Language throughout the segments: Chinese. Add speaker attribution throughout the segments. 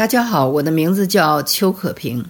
Speaker 1: 大家好，我的名字叫邱可平，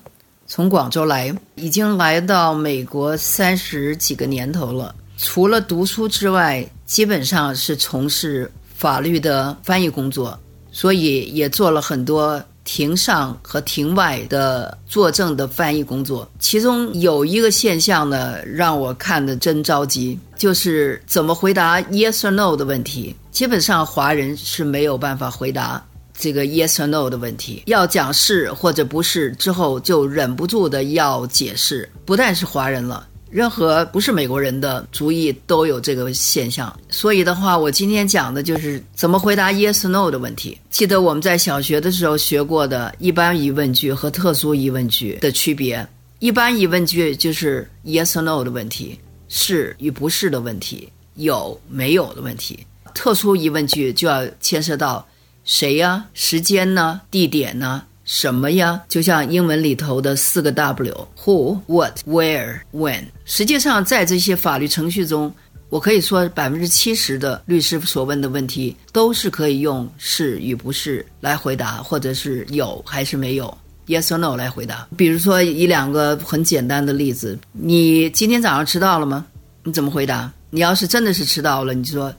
Speaker 1: 从广州来，已经来到美国三十几个年头了。除了读书之外，基本上是从事法律的翻译工作，所以也做了很多庭上和庭外的作证的翻译工作。其中有一个现象呢，让我看得真着急，就是怎么回答 yes or no 的问题。基本上华人是没有办法回答。这个 yes or no 的问题，要讲是或者不是之后，就忍不住的要解释。不但是华人了，任何不是美国人的族裔都有这个现象。所以的话，我今天讲的就是怎么回答 yes or no 的问题。记得我们在小学的时候学过的一般疑问句和特殊疑问句的区别。一般疑问句就是 yes or no 的问题，是与不是的问题，有没有的问题。特殊疑问句就要牵涉到。谁呀？时间呢？地点呢？什么呀？就像英文里头的四个 W：Who、What、Where、When。实际上，在这些法律程序中，我可以说百分之七十的律师所问的问题都是可以用是与不是来回答，或者是有还是没有 （Yes or No） 来回答。比如说，一两个很简单的例子：你今天早上迟到了吗？你怎么回答？你要是真的是迟到了，你就说：“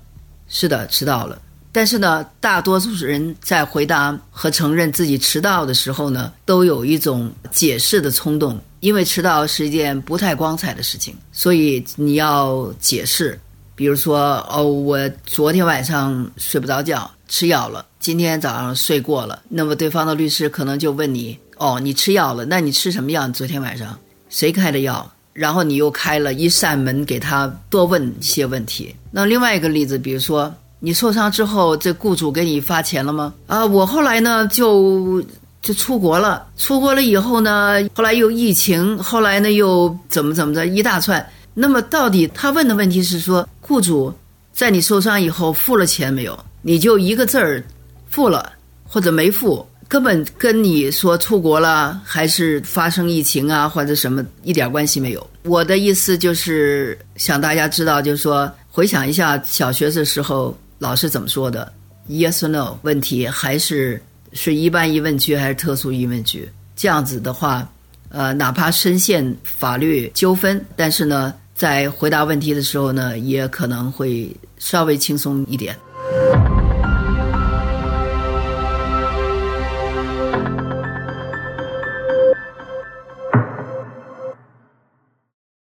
Speaker 1: 是的，迟到了。”但是呢，大多数人在回答和承认自己迟到的时候呢，都有一种解释的冲动，因为迟到是一件不太光彩的事情，所以你要解释。比如说，哦，我昨天晚上睡不着觉，吃药了，今天早上睡过了。那么对方的律师可能就问你，哦，你吃药了，那你吃什么药？你昨天晚上谁开的药？然后你又开了一扇门给他多问一些问题。那另外一个例子，比如说。你受伤之后，这雇主给你发钱了吗？啊，我后来呢就就出国了，出国了以后呢，后来又疫情，后来呢又怎么怎么着一大串。那么到底他问的问题是说，雇主在你受伤以后付了钱没有？你就一个字儿，付了或者没付，根本跟你说出国了还是发生疫情啊或者什么一点关系没有。我的意思就是想大家知道，就是说回想一下小学的时候。老师怎么说的？Yes or no？问题还是是一般疑问句还是特殊疑问句？这样子的话，呃，哪怕深陷法律纠纷，但是呢，在回答问题的时候呢，也可能会稍微轻松一点。